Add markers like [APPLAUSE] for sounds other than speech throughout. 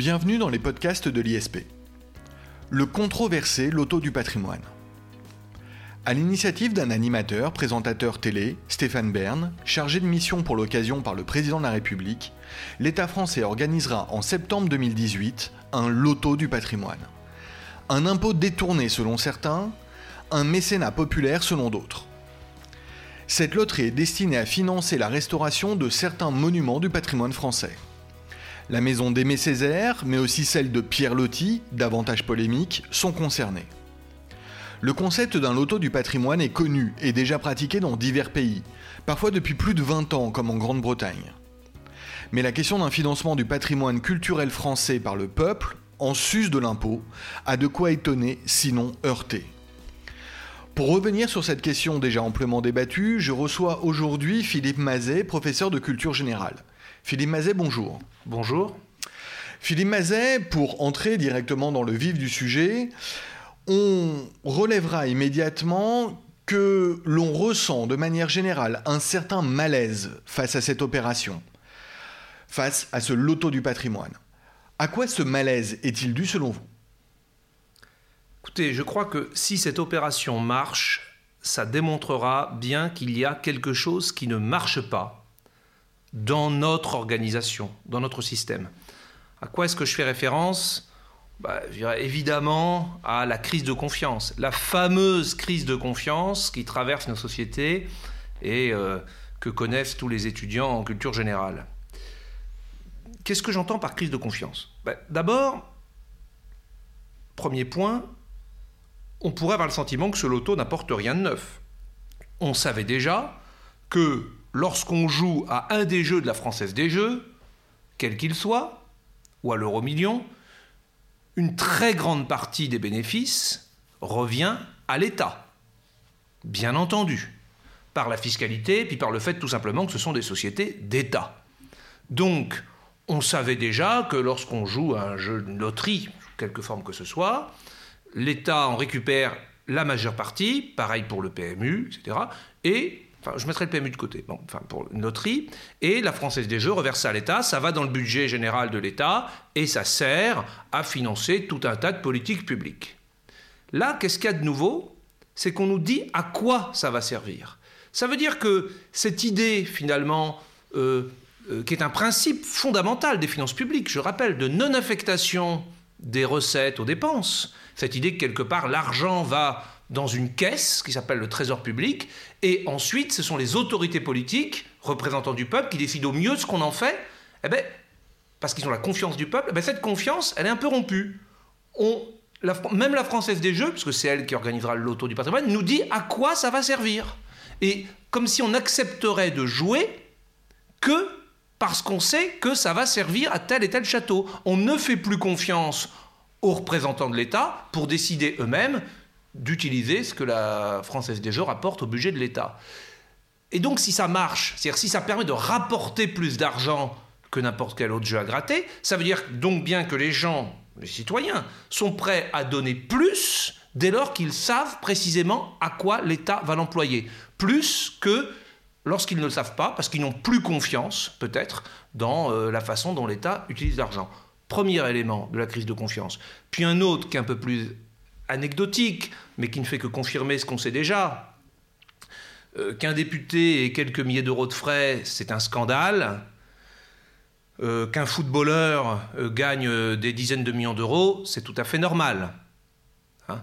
Bienvenue dans les podcasts de l'ISP. Le controversé Loto du patrimoine. À l'initiative d'un animateur, présentateur télé, Stéphane Bern, chargé de mission pour l'occasion par le président de la République, l'État français organisera en septembre 2018 un Loto du patrimoine. Un impôt détourné selon certains, un mécénat populaire selon d'autres. Cette loterie est destinée à financer la restauration de certains monuments du patrimoine français. La maison d'Aimé Césaire, mais aussi celle de Pierre Loti, davantage polémique, sont concernées. Le concept d'un loto du patrimoine est connu et déjà pratiqué dans divers pays, parfois depuis plus de 20 ans comme en Grande-Bretagne. Mais la question d'un financement du patrimoine culturel français par le peuple, en sus de l'impôt, a de quoi étonner, sinon heurter. Pour revenir sur cette question déjà amplement débattue, je reçois aujourd'hui Philippe Mazet, professeur de culture générale. Philippe Mazet, bonjour. Bonjour. Philippe Mazet, pour entrer directement dans le vif du sujet, on relèvera immédiatement que l'on ressent de manière générale un certain malaise face à cette opération, face à ce loto du patrimoine. À quoi ce malaise est-il dû selon vous? Écoutez, je crois que si cette opération marche, ça démontrera bien qu'il y a quelque chose qui ne marche pas dans notre organisation, dans notre système. À quoi est-ce que je fais référence? Bah, évidemment à la crise de confiance, la fameuse crise de confiance qui traverse nos sociétés et euh, que connaissent tous les étudiants en culture générale. Qu'est-ce que j'entends par crise de confiance? Bah, D'abord, premier point, on pourrait avoir le sentiment que ce loto n'apporte rien de neuf. On savait déjà que lorsqu'on joue à un des jeux de la Française des Jeux, quel qu'il soit, ou à l'euro million, une très grande partie des bénéfices revient à l'État. Bien entendu. Par la fiscalité, puis par le fait tout simplement que ce sont des sociétés d'État. Donc, on savait déjà que lorsqu'on joue à un jeu de loterie, quelque forme que ce soit, l'État en récupère la majeure partie, pareil pour le PMU, etc. Et, je mettrai le PMU de côté, pour une loterie, et la Française des Jeux reverse ça à l'État, ça va dans le budget général de l'État, et ça sert à financer tout un tas de politiques publiques. Là, qu'est-ce qu'il y a de nouveau? C'est qu'on nous dit à quoi ça va servir. Ça veut dire que cette idée, finalement, euh, euh, qui est un principe fondamental des finances publiques, je rappelle, de non-affectation des recettes aux dépenses, cette idée que quelque part l'argent va dans une caisse qui s'appelle le trésor public, et ensuite ce sont les autorités politiques, représentants du peuple, qui décident au mieux ce qu'on en fait, eh ben, parce qu'ils ont la confiance du peuple, eh ben, cette confiance, elle est un peu rompue. Même la Française des Jeux, parce que c'est elle qui organisera le loto du patrimoine, nous dit à quoi ça va servir. Et comme si on accepterait de jouer que parce qu'on sait que ça va servir à tel et tel château. On ne fait plus confiance aux représentants de l'État pour décider eux-mêmes d'utiliser ce que la Française des Jeux rapporte au budget de l'État. Et donc si ça marche, c'est-à-dire si ça permet de rapporter plus d'argent que n'importe quel autre jeu à gratter, ça veut dire donc bien que les gens, les citoyens, sont prêts à donner plus dès lors qu'ils savent précisément à quoi l'État va l'employer. Plus que lorsqu'ils ne le savent pas, parce qu'ils n'ont plus confiance, peut-être, dans euh, la façon dont l'État utilise l'argent. Premier élément de la crise de confiance. Puis un autre qui est un peu plus anecdotique, mais qui ne fait que confirmer ce qu'on sait déjà. Euh, qu'un député ait quelques milliers d'euros de frais, c'est un scandale. Euh, qu'un footballeur gagne des dizaines de millions d'euros, c'est tout à fait normal. Hein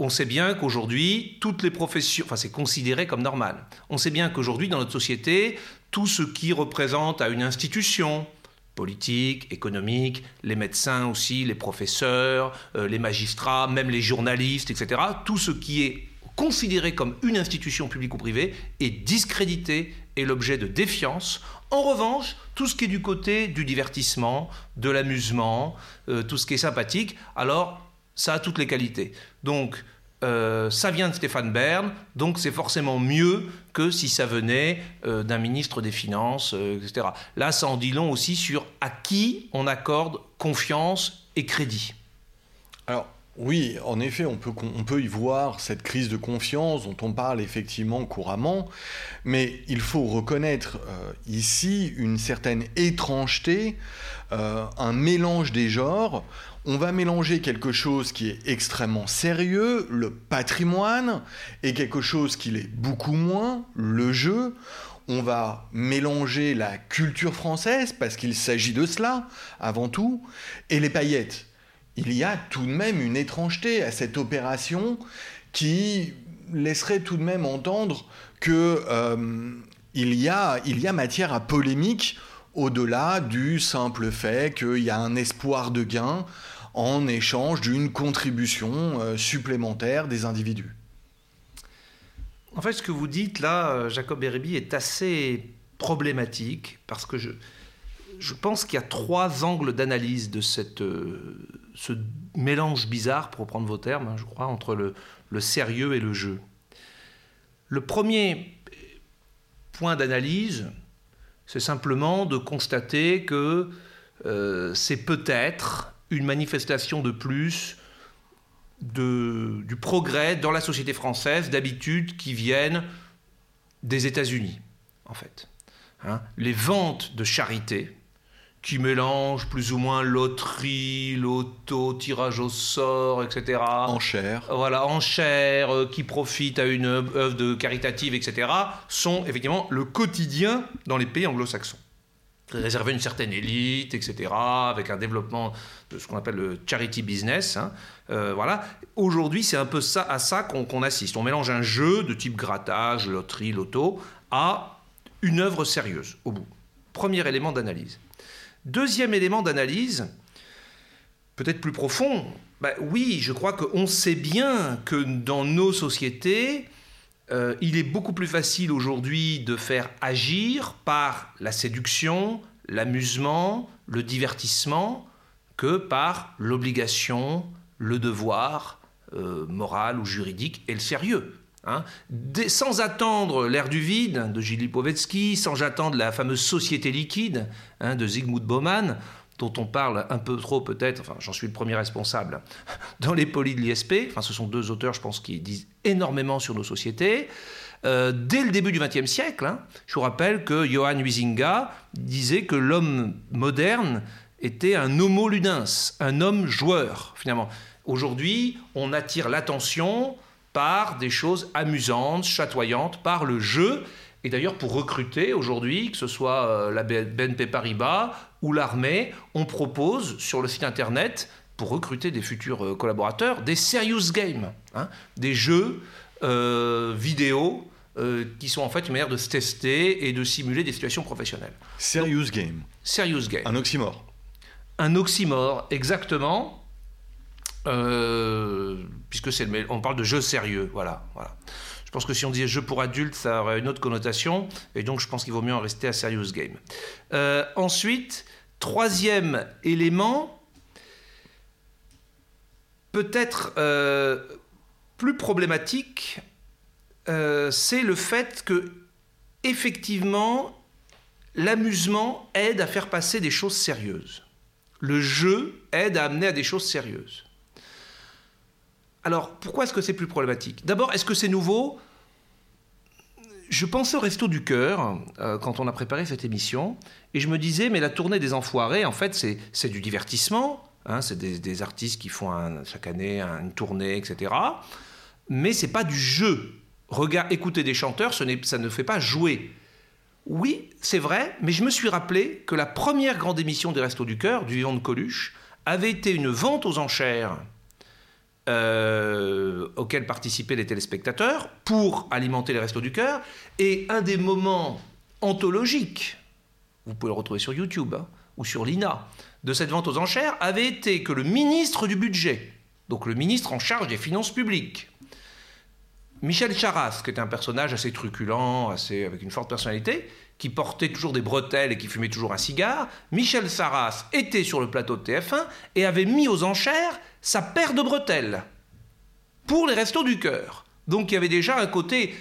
on sait bien qu'aujourd'hui, toutes les professions, enfin c'est considéré comme normal. On sait bien qu'aujourd'hui, dans notre société, tout ce qui représente à une institution, politique, économique, les médecins aussi, les professeurs, euh, les magistrats, même les journalistes, etc., tout ce qui est considéré comme une institution publique ou privée est discrédité et l'objet de défiance. En revanche, tout ce qui est du côté du divertissement, de l'amusement, euh, tout ce qui est sympathique, alors ça a toutes les qualités. Donc, euh, ça vient de Stéphane Bern, donc c'est forcément mieux que si ça venait euh, d'un ministre des Finances, euh, etc. Là, ça en dit long aussi sur à qui on accorde confiance et crédit. Alors, Oui, en effet, on peut, on peut y voir cette crise de confiance dont on parle effectivement couramment, mais il faut reconnaître ici une certaine étrangeté, un mélange des genres. On va mélanger quelque chose qui est extrêmement sérieux, le patrimoine, et quelque chose qui l'est beaucoup moins, le jeu. On va mélanger la culture française, parce qu'il s'agit de cela, avant tout, et les paillettes. Il y a tout de même une étrangeté à cette opération qui laisserait tout de même entendre que euh, y a matière à polémique au-delà du simple fait qu'il y a un espoir de gain en échange d'une contribution euh, supplémentaire des individus. En fait, ce que vous dites là, euh, Jacob Beribi, est assez problématique parce que je, je pense qu'il y a trois angles d'analyse de cette, ce mélange bizarre, pour reprendre vos termes, hein, je crois, entre le, sérieux et le jeu. Le premier point d'analyse, c'est simplement de constater que euh, c'est peut-être une manifestation de plus du progrès dans la société française, d'habitudes qui viennent des États-Unis, en fait. Hein. les ventes de charité, qui mélange plus ou moins loterie, loto, tirage au sort, etc. Enchères. Voilà, enchères, euh, qui profitent à une œuvre de caritative, etc., sont effectivement le quotidien dans les pays anglo-saxons. Réservé à une certaine élite, etc., avec un développement de ce qu'on appelle le charity business. Hein. Euh, voilà. Aujourd'hui, c'est un peu ça, à ça qu'on assiste. On mélange un jeu de type grattage, loterie, loto, à une œuvre sérieuse, au bout. Premier élément d'analyse. Deuxième élément d'analyse, peut-être plus profond, bah oui, je crois qu'on sait bien que dans nos sociétés, euh, il est beaucoup plus facile aujourd'hui de faire agir par la séduction, l'amusement, le divertissement, que par l'obligation, le devoir euh, moral ou juridique et le sérieux. Hein. sans attendre l'ère du vide de Gilles Lipovetsky, sans attendre la fameuse société liquide hein, de Zygmunt Bauman, dont on parle un peu trop peut-être, enfin j'en suis le premier responsable, [LAUGHS] dans les polis de l'ISP, enfin ce sont deux auteurs je pense qui disent énormément sur nos sociétés, euh, dès le début du XXe siècle, hein, je vous rappelle que Johann Huizinga disait que l'homme moderne était un homo ludens, un homme joueur finalement. Aujourd'hui, on attire l'attention, par des choses amusantes, chatoyantes, par le jeu. Et d'ailleurs, pour recruter aujourd'hui, que ce soit euh, la BNP Paribas ou l'armée, on propose sur le site internet, pour recruter des futurs euh, collaborateurs, des serious games, hein, des jeux euh, vidéo qui sont en fait une manière de se tester et de simuler des situations professionnelles. Serious game. Serious game. Un oxymore. Un oxymore, exactement. Euh, puisque c'est on parle de jeu sérieux, voilà. Je pense que si on disait jeu pour adultes, ça aurait une autre connotation, et donc je pense qu'il vaut mieux en rester à serious game. Euh, ensuite, troisième élément, peut-être euh, plus problématique, c'est le fait que effectivement, l'amusement aide à faire passer des choses sérieuses. Le jeu aide à amener à des choses sérieuses. Alors, pourquoi est-ce que c'est plus problématique? D'abord, est-ce que c'est nouveau? Je pensais au Resto du Cœur euh, quand on a préparé cette émission, et je me disais, mais la tournée des Enfoirés, en fait, c'est du divertissement. Hein, c'est des, artistes qui font chaque année une tournée, etc. Mais c'est pas du jeu. Regarde, écouter des chanteurs, ça ne fait pas jouer. Oui, c'est vrai, mais je me suis rappelé que la première grande émission des Restos du Cœur, du Vivant de Coluche, avait été une vente aux enchères euh, auxquels participaient les téléspectateurs pour alimenter les restos du cœur. Et un des moments anthologiques, vous pouvez le retrouver sur YouTube hein, ou sur l'INA, de cette vente aux enchères avait été que le ministre du budget, donc le ministre en charge des finances publiques, Michel Charras, qui était un personnage assez truculent, assez, avec une forte personnalité, qui portait toujours des bretelles et qui fumait toujours un cigare, Michel Sarras était sur le plateau de TF1 et avait mis aux enchères sa paire de bretelles pour les restos du cœur. Donc il y avait déjà un côté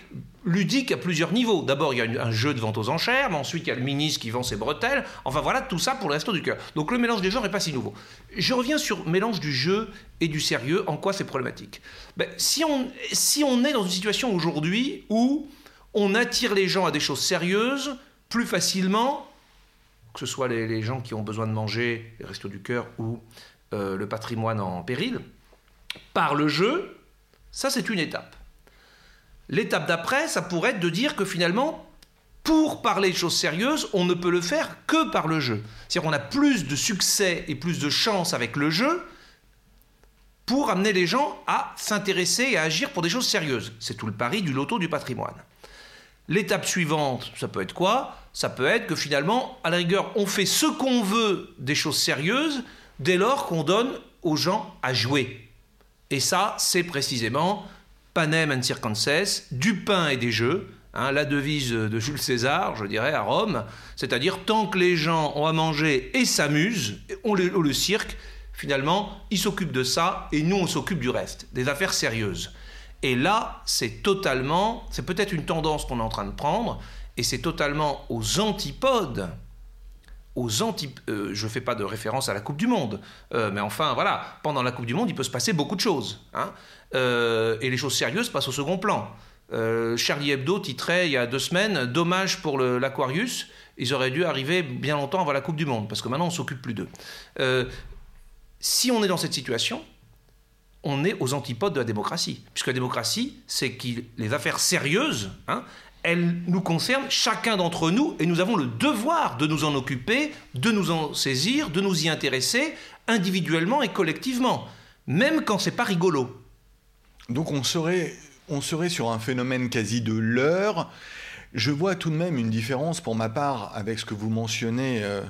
ludique à plusieurs niveaux. D'abord, il y a un jeu de vente aux enchères, mais ensuite, il y a le ministre qui vend ses bretelles. Enfin, voilà, tout ça pour le resto du cœur. Donc, le mélange des genres n'est pas si nouveau. Je reviens sur mélange du jeu et du sérieux. En quoi c'est problématique? Ben, si, on, si on est dans une situation aujourd'hui où on attire les gens à des choses sérieuses plus facilement, que ce soit les, gens qui ont besoin de manger, les restos du cœur ou euh, le patrimoine en péril, par le jeu, ça c'est une étape. L'étape d'après, ça pourrait être de dire que finalement, pour parler de choses sérieuses, on ne peut le faire que par le jeu. C'est-à-dire qu'on a plus de succès et plus de chance avec le jeu pour amener les gens à s'intéresser et à agir pour des choses sérieuses. C'est tout le pari du loto du patrimoine. L'étape suivante, ça peut être quoi? Ça peut être que finalement, à la rigueur, on fait ce qu'on veut des choses sérieuses dès lors qu'on donne aux gens à jouer. Et ça, c'est précisément panem and circenses, du pain et des jeux, hein, la devise de Jules César, je dirais, à Rome, c'est-à-dire tant que les gens ont à manger et s'amusent, on, le cirque, finalement, ils s'occupent de ça et nous, on s'occupe du reste, des affaires sérieuses. Et là, c'est totalement, c'est peut-être une tendance qu'on est en train de prendre, et c'est totalement aux antipodes Euh, je ne fais pas de référence à la Coupe du Monde, euh, mais enfin, voilà, pendant la Coupe du Monde, il peut se passer beaucoup de choses. Hein. Euh, et les choses sérieuses passent au second plan. Charlie Hebdo titrait il y a deux semaines Dommage pour l'Aquarius, ils auraient dû arriver bien longtemps avant la Coupe du Monde, parce que maintenant on s'occupe plus d'eux. si on est dans cette situation, on est aux antipodes de la démocratie. Puisque la démocratie, c'est que les affaires sérieuses, hein, elles nous concernent chacun d'entre nous et nous avons le devoir de nous en occuper, de nous en saisir, de nous y intéresser individuellement et collectivement, même quand c'est pas rigolo. Donc on serait, on serait sur un phénomène quasi de l'heure. Je vois tout de même une différence pour ma part avec ce que vous mentionnez, euh,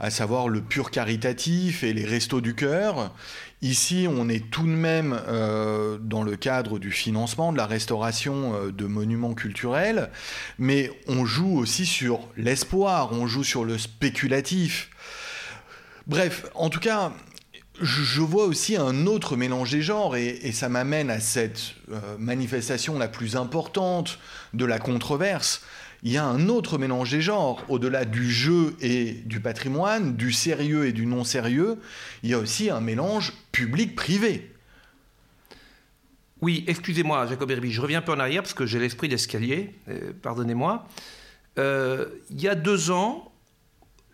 à savoir le pur caritatif et les restos du cœur. Ici, on est tout de même euh, dans le cadre du financement, de la restauration euh, de monuments culturels, mais on joue aussi sur l'espoir, on joue sur le spéculatif. Bref, en tout cas, je vois aussi un autre mélange des genres et, ça m'amène à cette euh, manifestation la plus importante de la controverse, il y a un autre mélange des genres. Au-delà du jeu et du patrimoine, du sérieux et du non-sérieux, il y a aussi un mélange public-privé. Oui, excusez-moi, Jacob Herby, je reviens un peu en arrière parce que j'ai l'esprit d'escalier, euh, pardonnez-moi. Euh, il y a deux ans,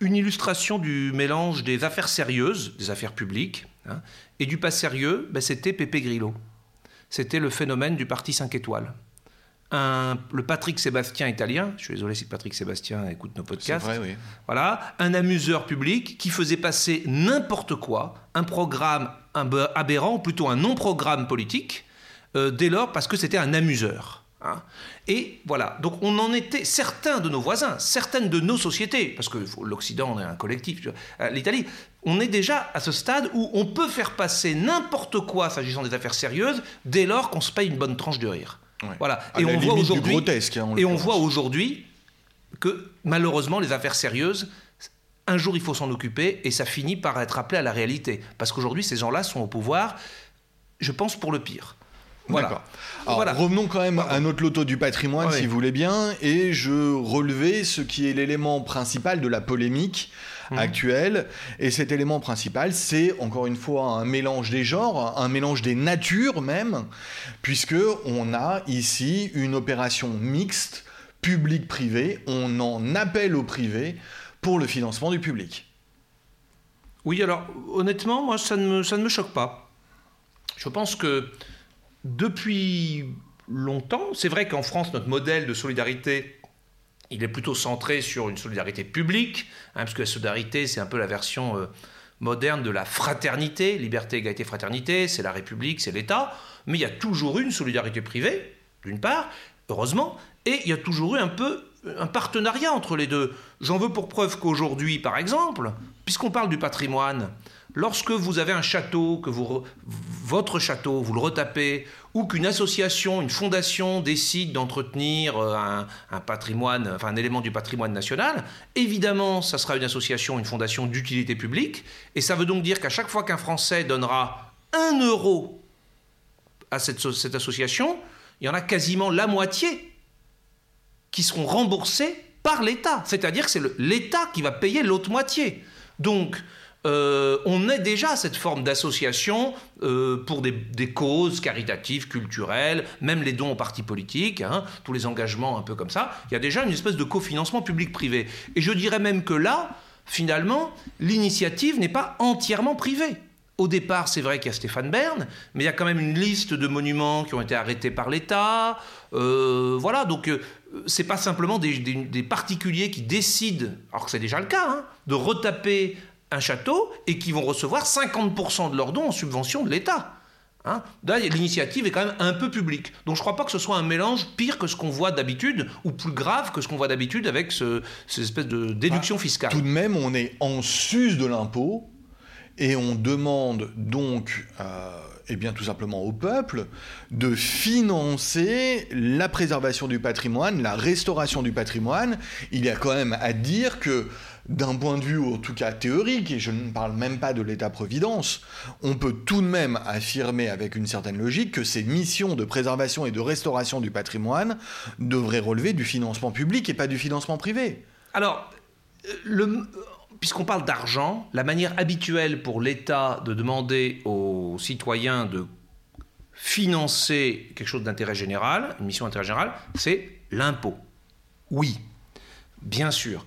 une illustration du mélange des affaires sérieuses, des affaires publiques, hein, et du pas sérieux, ben, c'était Pepe Grillo. C'était le phénomène du parti 5 étoiles le Patrick Sébastien italien, je suis désolé si Patrick Sébastien écoute nos podcasts, voilà, un amuseur public qui faisait passer n'importe quoi, un programme aberrant, ou plutôt un non-programme politique, euh, dès lors parce que c'était un amuseur. Hein. Et voilà, donc on en était, certains de nos voisins, certaines de nos sociétés, parce que l'Occident est un collectif, euh, l'Italie, on est déjà à ce stade où on peut faire passer n'importe quoi s'agissant des affaires sérieuses dès lors qu'on se paye une bonne tranche de rire. Voilà. et on voit aujourd'hui, hein, et on voit aujourd'hui que malheureusement les affaires sérieuses, un jour il faut s'en occuper et ça finit par être appelé à la réalité. Parce qu'aujourd'hui ces gens-là sont au pouvoir, je pense pour le pire. Voilà. Alors, revenons quand même à notre loto du patrimoine, si vous voulez bien, et je relevais ce qui est l'élément principal de la polémique Mhm. actuelle. Et cet élément principal, c'est encore une fois un mélange des genres, un mélange des natures même, puisque on a ici une opération mixte public-privé. On en appelle au privé pour le financement du public. Oui, alors honnêtement, moi, ça ne me, ça ne me choque pas. Je pense que depuis longtemps, c'est vrai qu'en France, notre modèle de solidarité il est plutôt centré sur une solidarité publique, hein, parce que la solidarité, c'est un peu la version euh, moderne de la fraternité, liberté, égalité, fraternité, c'est la République, c'est l'État, mais il y a toujours eu une solidarité privée, d'une part, heureusement, et il y a toujours eu un peu un partenariat entre les deux. J'en veux pour preuve qu'aujourd'hui, par exemple, puisqu'on parle du patrimoine, Lorsque vous avez un château, que votre château, vous le retapez, ou qu'une association, une fondation décide d'entretenir euh, un, patrimoine, un élément du patrimoine national, évidemment, ça sera une association, une fondation d'utilité publique, et ça veut donc dire qu'à chaque fois qu'un Français donnera un euro à cette, cette association, il y en a quasiment la moitié qui seront remboursés par l'État. C'est-à-dire que c'est l'État qui va payer l'autre moitié. Donc, euh, on est déjà à cette forme d'association euh, pour des, causes caritatives, culturelles, même les dons aux partis politiques, hein, tous les engagements un peu comme ça. Il y a déjà une espèce de cofinancement public-privé. Et je dirais même que là, finalement, l'initiative n'est pas entièrement privée. Au départ, c'est vrai qu'il y a Stéphane Bern, mais il y a quand même une liste de monuments qui ont été arrêtés par l'État. Euh, voilà, donc c'est pas simplement des, particuliers qui décident, alors que c'est déjà le cas, hein, de retaper un château et qui vont recevoir 50% de leurs dons en subvention de l'État. Hein? L'initiative est quand même un peu publique. Donc je ne crois pas que ce soit un mélange pire que ce qu'on voit d'habitude, ou plus grave que ce qu'on voit d'habitude avec ce, cette espèce de déduction fiscale. Tout de même, on est en sus de l'impôt, et on demande donc... Euh, eh bien, tout simplement au peuple de financer la préservation du patrimoine, la restauration du patrimoine. Il y a quand même à dire que d'un point de vue en tout cas théorique, et je ne parle même pas de l'État-providence, on peut tout de même affirmer avec une certaine logique que ces missions de préservation et de restauration du patrimoine devraient relever du financement public et pas du financement privé. Alors, puisqu'on parle d'argent, la manière habituelle pour l'État de demander aux citoyens de financer quelque chose d'intérêt général, une mission d'intérêt général, c'est l'impôt. Oui, bien sûr.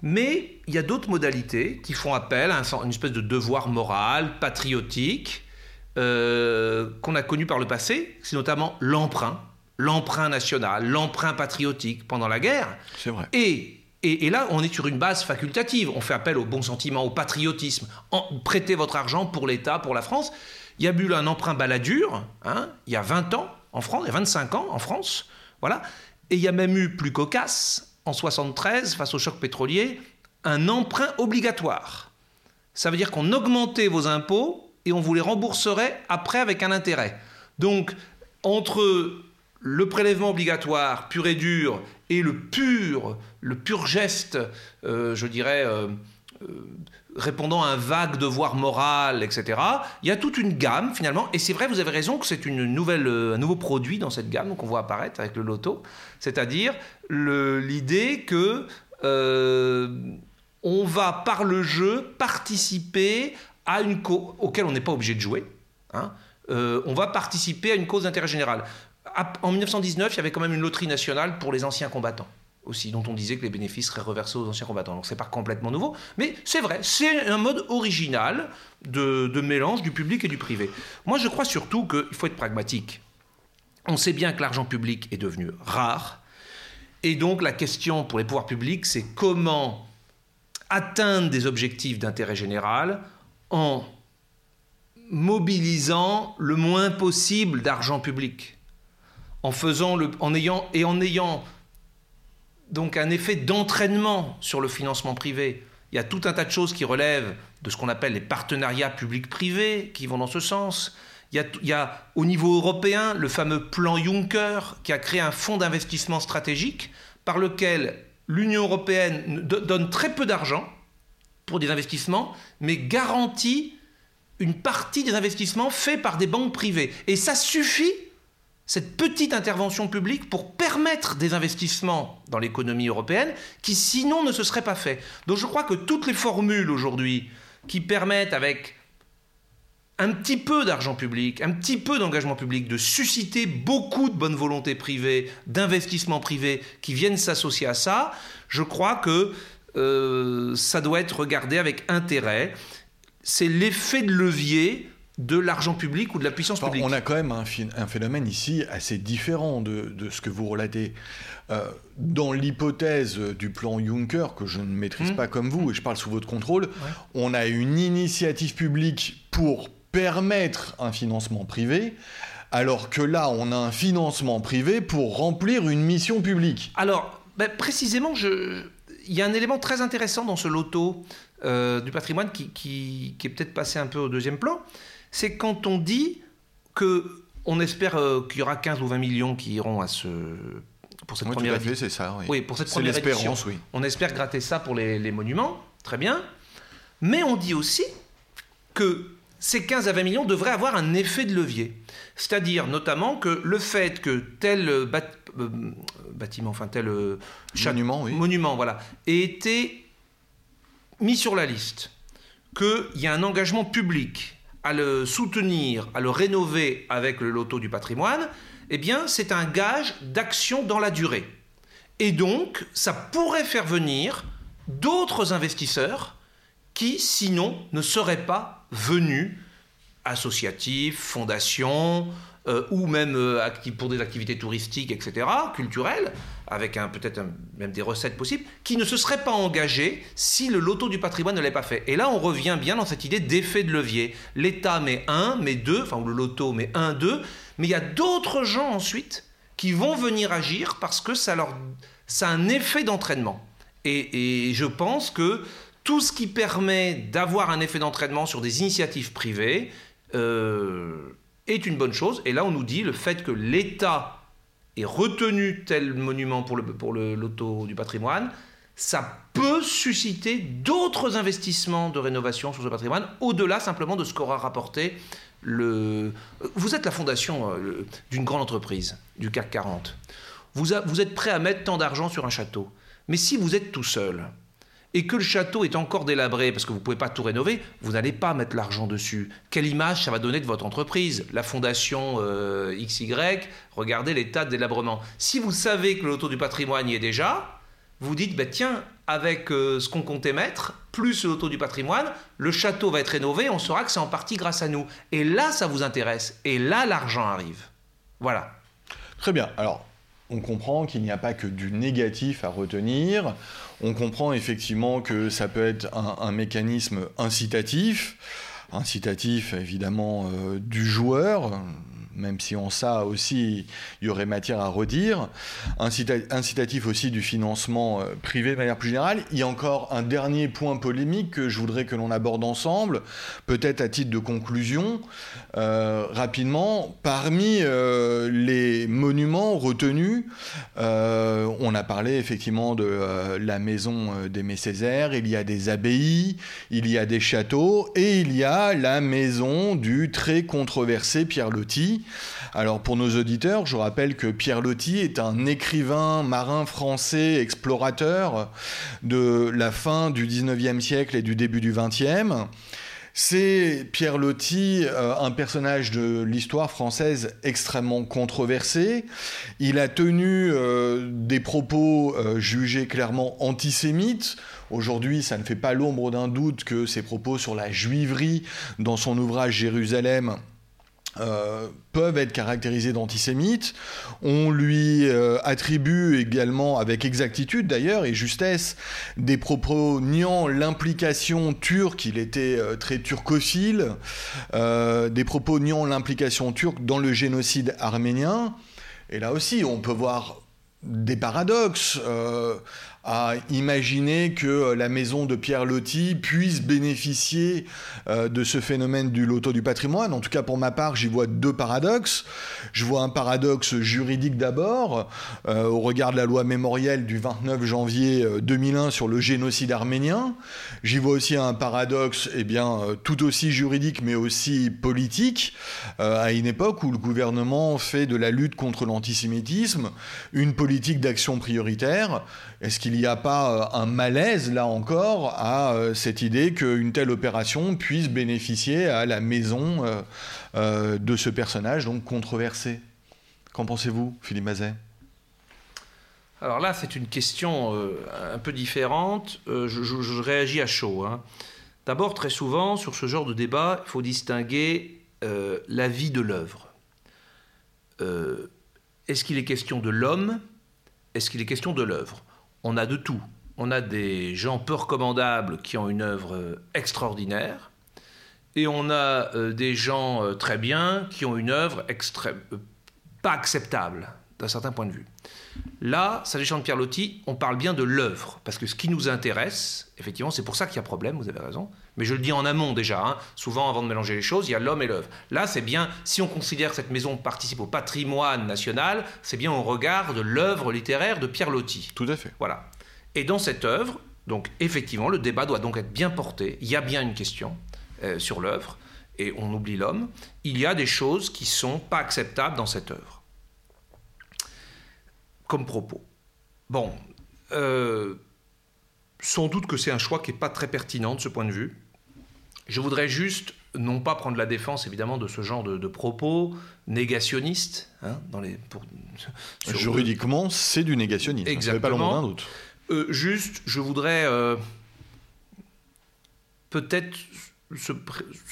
Mais il y a d'autres modalités qui font appel à une espèce de devoir moral, patriotique, euh, qu'on a connu par le passé. C'est notamment l'emprunt, l'emprunt national, l'emprunt patriotique pendant la guerre. C'est vrai. Et, là, on est sur une base facultative. On fait appel au bon sentiment, au patriotisme. Prêtez votre argent pour l'État, pour la France. Il y a eu un emprunt baladur, hein, il y a 20 ans en France, il y a 25 ans en France. Voilà. Et il y a même eu plus cocasse, en 73, face au choc pétrolier, un emprunt obligatoire. Ça veut dire qu'on augmentait vos impôts et on vous les rembourserait après avec un intérêt. Donc, entre le prélèvement obligatoire pur et dur et le pur, le pur geste, euh, je dirais, euh, euh, répondant à un vague devoir moral, etc. Il y a toute une gamme finalement, et c'est vrai, vous avez raison que c'est une nouvelle, un nouveau produit dans cette gamme qu'on voit apparaître avec le loto, c'est-à-dire l'idée que on va par le jeu participer à une cause auquel on n'est pas obligé de jouer. Hein. on va participer à une cause d'intérêt général. En 1919, il y avait quand même une loterie nationale pour les anciens combattants aussi, dont on disait que les bénéfices seraient reversés aux anciens combattants. Donc c'est pas complètement nouveau, mais c'est vrai, c'est un mode original de, mélange du public et du privé. Moi je crois surtout qu'il faut être pragmatique. On sait bien que l'argent public est devenu rare, et donc la question pour les pouvoirs publics, c'est comment atteindre des objectifs d'intérêt général en mobilisant le moins possible d'argent public, en faisant le, en ayant et en ayant donc un effet d'entraînement sur le financement privé. Il y a tout un tas de choses qui relèvent de ce qu'on appelle les partenariats publics-privés qui vont dans ce sens. Il y, a, au niveau européen le fameux plan Juncker qui a créé un fonds d'investissement stratégique par lequel l'Union européenne donne très peu d'argent pour des investissements, mais garantit une partie des investissements faits par des banques privées. Et ça suffit cette petite intervention publique pour permettre des investissements dans l'économie européenne qui sinon ne se seraient pas faits. Donc je crois que toutes les formules aujourd'hui qui permettent avec un petit peu d'argent public, un petit peu d'engagement public, de susciter beaucoup de bonne volonté privée, d'investissement privé qui viennent s'associer à ça, je crois que euh, ça doit être regardé avec intérêt. C'est l'effet de levier de l'argent public ou de la puissance publique. On a quand même un, phénomène ici assez différent de, ce que vous relatez. Euh, dans l'hypothèse du plan Juncker, que je ne maîtrise mmh. pas comme vous, et je parle sous votre contrôle, on a une initiative publique pour permettre un financement privé, alors que là, on a un financement privé pour remplir une mission publique. Alors, ben, précisément, je... il y a un élément très intéressant dans ce loto euh, du patrimoine qui, qui est peut-être passé un peu au deuxième plan c'est quand on dit que on espère euh, qu'il y aura 15 ou 20 millions qui iront à ce pour cette première édition. c'est ça. Oui. pour cette première. Oui. On espère gratter ça pour les, monuments, très bien. Mais on dit aussi que ces 15 à 20 millions devraient avoir un effet de levier. C'est-à-dire notamment que le fait que tel euh, bâtiment, enfin tel monument, monument voilà, ait été mis sur la liste, qu'il y a un engagement public à le soutenir, à le rénover avec le loto du patrimoine, eh bien c'est un gage d'action dans la durée. Et donc, ça pourrait faire venir d'autres investisseurs qui, sinon, ne seraient pas venus, associatifs, fondations, euh, ou même euh, pour des activités touristiques, etc., culturelles, avec peut-être même des recettes possibles, qui ne se seraient pas engagés si le loto du patrimoine ne l'avait pas fait. Et là, on revient bien dans cette idée d'effet de levier. L'État met un, met deux, enfin, le loto met un, deux, mais il y a d'autres gens ensuite qui vont venir agir parce que ça a un effet d'entraînement. Et, je pense que tout ce qui permet d'avoir un effet d'entraînement sur des initiatives privées euh, est une bonne chose. Et là, on nous dit le fait que l'État retenu tel monument pour le, pour loto du patrimoine, ça peut susciter d'autres investissements de rénovation sur ce patrimoine, au-delà simplement de ce qu'aura rapporté le... Vous êtes la fondation euh, d'une grande entreprise, du CAC 40. Vous, vous êtes prêt à mettre tant d'argent sur un château. Mais si vous êtes tout seul, et que le château est encore délabré parce que vous ne pouvez pas tout rénover, vous n'allez pas mettre l'argent dessus. Quelle image ça va donner de votre entreprise? La fondation euh, XY, regardez l'état de délabrement. Si vous savez que le loto du patrimoine y est déjà, vous dites, bah, tiens, avec euh, ce qu'on comptait mettre, plus le loto du patrimoine, le château va être rénové, on saura que c'est en partie grâce à nous. Et là, ça vous intéresse. Et là, l'argent arrive. Voilà. Très bien. Alors, on comprend qu'il n'y a pas que du négatif à retenir. On comprend effectivement que ça peut être un, mécanisme incitatif, incitatif évidemment euh, du joueur, même si en ça aussi il y aurait matière à redire, incitatif aussi du financement euh, privé de manière plus générale. Il y a encore un dernier point polémique que je voudrais que l'on aborde ensemble, peut-être à titre de conclusion, euh, rapidement. Parmi euh, les monuments retenus, on a parlé effectivement de la maison des Césaire, il y a des abbayes, il y a des châteaux, et il y a la maison du très controversé Pierre Loti, alors pour nos auditeurs, je rappelle que Pierre Loti est un écrivain marin français explorateur de la fin du 19e siècle et du début du 20e. C'est Pierre Loti, euh, un personnage de l'histoire française extrêmement controversé. Il a tenu euh, des propos euh, jugés clairement antisémites. Aujourd'hui, ça ne fait pas l'ombre d'un doute que ses propos sur la juiverie dans son ouvrage Jérusalem euh, peuvent être caractérisés d'antisémites. On lui euh, attribue également, avec exactitude d'ailleurs et justesse, des propos niant l'implication turque, il était euh, très turcophile, des propos niant l'implication turque dans le génocide arménien. Et là aussi, on peut voir des paradoxes à imaginer que euh, la maison de Pierre Loti puisse bénéficier euh, de ce phénomène du loto du patrimoine. En tout cas, pour ma part, j'y vois deux paradoxes. Je vois un paradoxe juridique d'abord, euh, au regard de la loi mémorielle du 29 janvier 2001 sur le génocide arménien. J'y vois aussi un paradoxe, eh bien, tout aussi juridique, mais aussi politique, à une époque où le gouvernement fait de la lutte contre l'antisémitisme une politique d'action prioritaire. Est-ce qu'il n'y a pas euh, un malaise, là encore, à euh, cette idée qu'une telle opération puisse bénéficier à la maison euh, de ce personnage, donc controversé? Qu'en pensez-vous, Philippe Mazet? Alors là, c'est une question un peu différente. je, réagis à chaud. Hein. D'abord, très souvent, sur ce genre de débat, il faut distinguer la vie de l'œuvre. Est-ce qu'il est question de l'homme? Est-ce qu'il est question de l'œuvre? On a de tout. On a des gens peu recommandables qui ont une œuvre euh, extraordinaire, et on a euh, des gens euh, très bien qui ont une œuvre pas acceptable d'un certain point de vue. Là, s'agissant de Pierre Loti, on parle bien de l'œuvre, parce que ce qui nous intéresse, effectivement, c'est pour ça qu'il y a problème, vous avez raison, mais je le dis en amont déjà, hein. souvent avant de mélanger les choses, il y a l'homme et l'œuvre. Là, c'est bien, si on considère que cette maison participe au patrimoine national, c'est bien au regard de l'œuvre littéraire de Pierre Loti. Tout à fait. Voilà. Et dans cette œuvre, donc effectivement, le débat doit donc être bien porté, il y a bien une question euh, sur l'œuvre, et on oublie l'homme, il y a des choses qui sont pas acceptables dans cette œuvre. Comme propos. Bon, euh, sans doute que c'est un choix qui n'est pas très pertinent de ce point de vue. Je voudrais juste non pas prendre la défense évidemment de ce genre de, propos négationnistes. Hein, dans les, Juridiquement, c'est du négationnisme. Exactement. Pas doute. Euh, juste, je voudrais euh, peut-être se,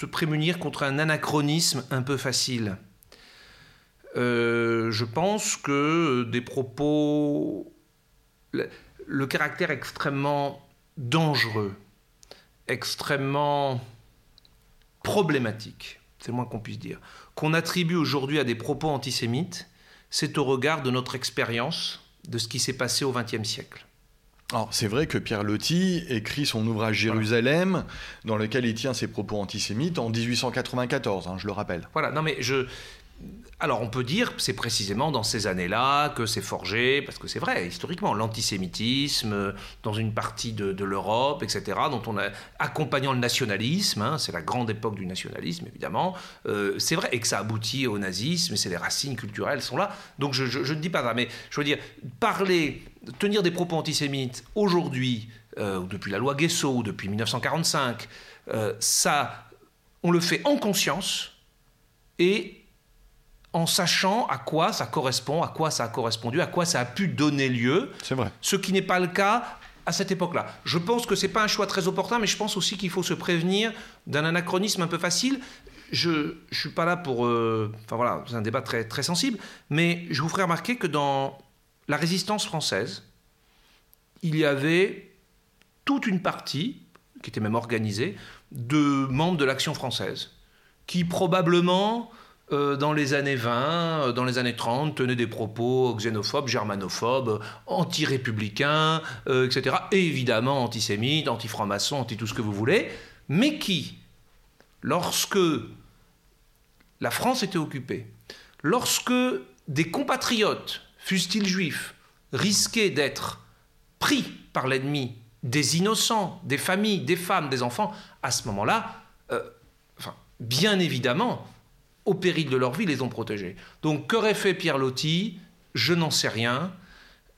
prémunir contre un anachronisme un peu facile. Euh, je pense que des propos, le caractère extrêmement dangereux, extrêmement problématique, c'est le moins qu'on puisse dire, qu'on attribue aujourd'hui à des propos antisémites, c'est au regard de notre expérience de ce qui s'est passé au XXe siècle. Alors, c'est vrai que Pierre Loti écrit son ouvrage Jérusalem, dans lequel il tient ses propos antisémites en 1894, hein, je le rappelle. Voilà, non mais je, alors on peut dire, c'est précisément dans ces années-là que c'est forgé, parce que c'est vrai, historiquement, l'antisémitisme euh, dans une partie de, l'Europe, etc., dont on a accompagnant le nationalisme, hein, c'est la grande époque du nationalisme évidemment, euh, c'est vrai, et que ça aboutit au nazisme, et c'est les racines culturelles sont là. Donc je, ne dis pas ça, mais je veux dire, parler, tenir des propos antisémites aujourd'hui, euh, depuis la loi Guesso, depuis 1945, ça, on le fait en conscience et en sachant à quoi ça correspond, à quoi ça a correspondu, à quoi ça a pu donner lieu. C'est vrai. Ce qui n'est pas le cas à cette époque-là. Je pense que ce n'est pas un choix très opportun, mais je pense aussi qu'il faut se prévenir d'un anachronisme un peu facile. Je ne suis pas là pour... Euh, enfin voilà, c'est un débat très, très sensible, mais je vous ferai remarquer que dans la résistance française, il y avait toute une partie, qui était même organisée, de membres de l'Action française, qui probablement euh, dans les années 20, euh, dans les années 30, tenait des propos xénophobes, germanophobes, anti-républicains, euh, etc. Et évidemment antisémites, anti-francs-maçons, anti tout ce que vous voulez, mais qui, lorsque la France était occupée, lorsque des compatriotes, fussent-ils juifs, risquaient d'être pris par l'ennemi, des innocents, des familles, des femmes, des enfants, à ce moment-là, bien évidemment, au péril de leur vie, les ont protégés. Donc qu'aurait fait Pierre Loti? Je n'en sais rien.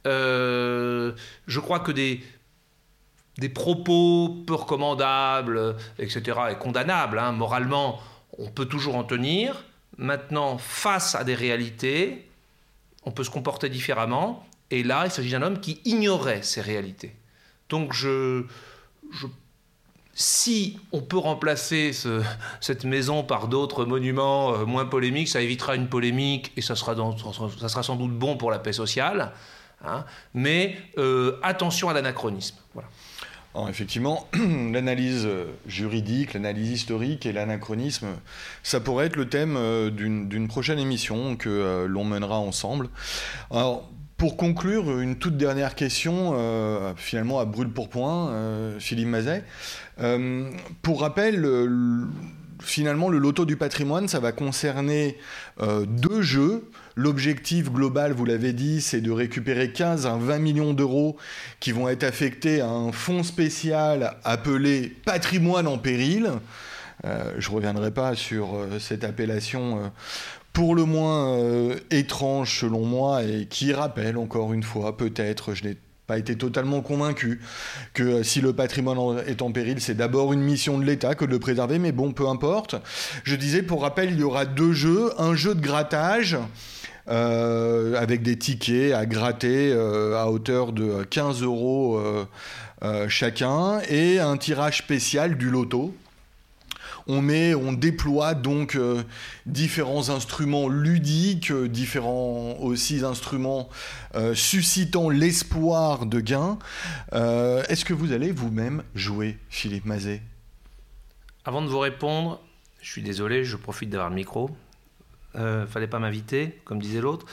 Euh, je crois que des, des propos peu recommandables, etc., et condamnables, hein, moralement, on peut toujours en tenir. Maintenant, face à des réalités, on peut se comporter différemment. Et là, il s'agit d'un homme qui ignorait ces réalités. Donc je, je si on peut remplacer cette maison par d'autres monuments euh, moins polémiques, ça évitera une polémique et ça sera, sans doute bon pour la paix sociale. Hein. mais euh, attention à l'anachronisme. Voilà. effectivement, [CLEARS THROAT] l'analyse euh, juridique, l'analyse historique et l'anachronisme, ça pourrait être le thème d'une prochaine émission que l'on mènera ensemble. Alors, pour conclure, une toute dernière question, finalement à brûle pour point, Philippe Mazet. Euh, pour rappel, finalement, le loto du patrimoine, ça va concerner euh, deux jeux. L'objectif global, vous l'avez dit, c'est de récupérer 15 à 20 millions d'euros qui vont être affectés à un fonds spécial appelé Patrimoine en péril. Euh, je ne reviendrai pas sur cette appellation pour le moins étrange selon moi et qui rappelle encore une fois, peut-être, je n'ai pas été totalement convaincu que euh, si le patrimoine est en péril, c'est d'abord une mission de l'État que de le préserver, mais bon, peu importe. Je disais, pour rappel, il y aura deux jeux, un jeu de grattage. Euh, avec des tickets à gratter euh, à hauteur de 15 euros chacun et un tirage spécial du loto on déploie donc euh, différents instruments ludiques, euh, différents aussi instruments euh, suscitant l'espoir de gain. Est-ce que vous allez vous-même jouer, Philippe Mazet? Avant de vous répondre, je suis désolé, je profite d'avoir le micro. Euh, fallait pas m'inviter, comme disait l'autre.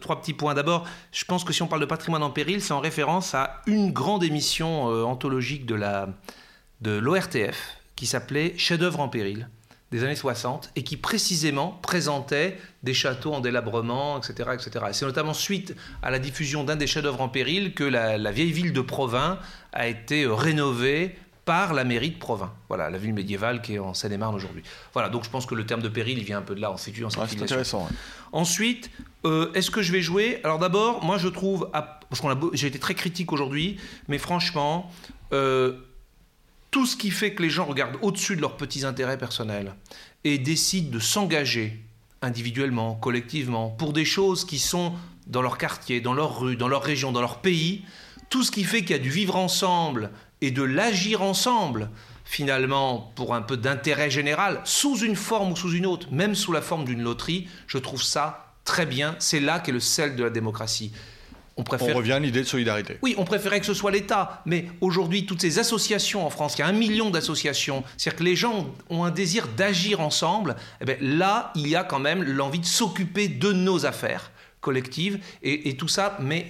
trois petits points. D'abord, je pense que si on parle de patrimoine en péril, c'est en référence à une grande émission anthologique de l'ORTF qui s'appelait Chef-d'œuvre en péril des années 60 et qui précisément présentait des châteaux en délabrement, etc. etc. Et c'est notamment suite à la diffusion d'un des chefs-d'œuvre en péril que la, vieille ville de Provins a été euh, rénovée par la mairie de Provins. Voilà, la ville médiévale qui est en Seine-et-Marne aujourd'hui. Voilà, donc je pense que le terme de péril, il vient un peu de là, en c'est intéressant. Ensuite, euh, est-ce que je vais jouer? Alors d'abord, moi je trouve, parce qu'on a, j'ai été très critique aujourd'hui, mais franchement, euh, tout ce qui fait que les gens regardent au-dessus de leurs petits intérêts personnels et décident de s'engager individuellement, collectivement, pour des choses qui sont dans leur quartier, dans leur rue, dans leur région, dans leur pays, tout ce qui fait qu'il y a du vivre ensemble et de l'agir ensemble, finalement, pour un peu d'intérêt général, sous une forme ou sous une autre, même sous la forme d'une loterie, je trouve ça très bien. C'est là qu'est le sel de la démocratie. On, préfère... revient à l'idée de solidarité. Oui, on préférait que ce soit l'État. Mais aujourd'hui, toutes ces associations en France, il y a un million d'associations, c'est-à-dire que les gens ont un désir d'agir ensemble, eh bien, là, il y a quand même l'envie de s'occuper de nos affaires collectives. Et, et tout ça, mais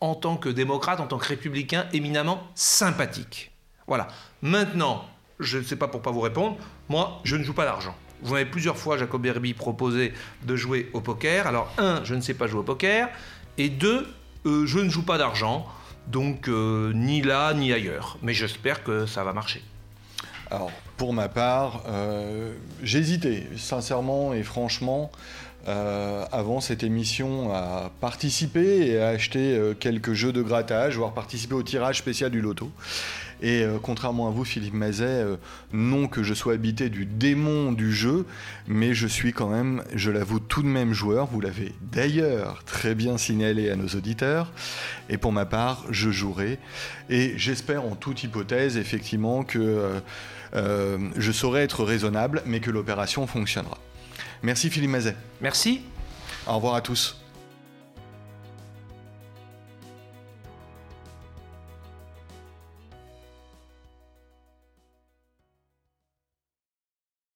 en tant que démocrate, en tant que républicain, éminemment sympathique. Voilà. Maintenant, je ne sais pas pour pas vous répondre, moi, je ne joue pas d'argent. Vous m'avez plusieurs fois, Jacob Herby, proposé de jouer au poker. Alors, un, je ne sais pas jouer au poker. Et deux, euh, je ne joue pas d'argent. Donc, euh, ni là, ni ailleurs. Mais j'espère que ça va marcher. Alors, pour ma part, euh, j'hésitais, sincèrement et franchement. Avant cette émission à participer et à acheter quelques jeux de grattage, voire participer au tirage spécial du loto. Et euh, contrairement à vous, Philippe Mazet, non que je sois habité du démon du jeu, mais je suis quand même, je l'avoue, tout de même joueur. Vous l'avez d'ailleurs très bien signalé à nos auditeurs. Et pour ma part, je jouerai. Et j'espère en toute hypothèse, effectivement, que je saurai être raisonnable, mais que l'opération fonctionnera. Merci Philippe Mazet. Merci. Au revoir à tous.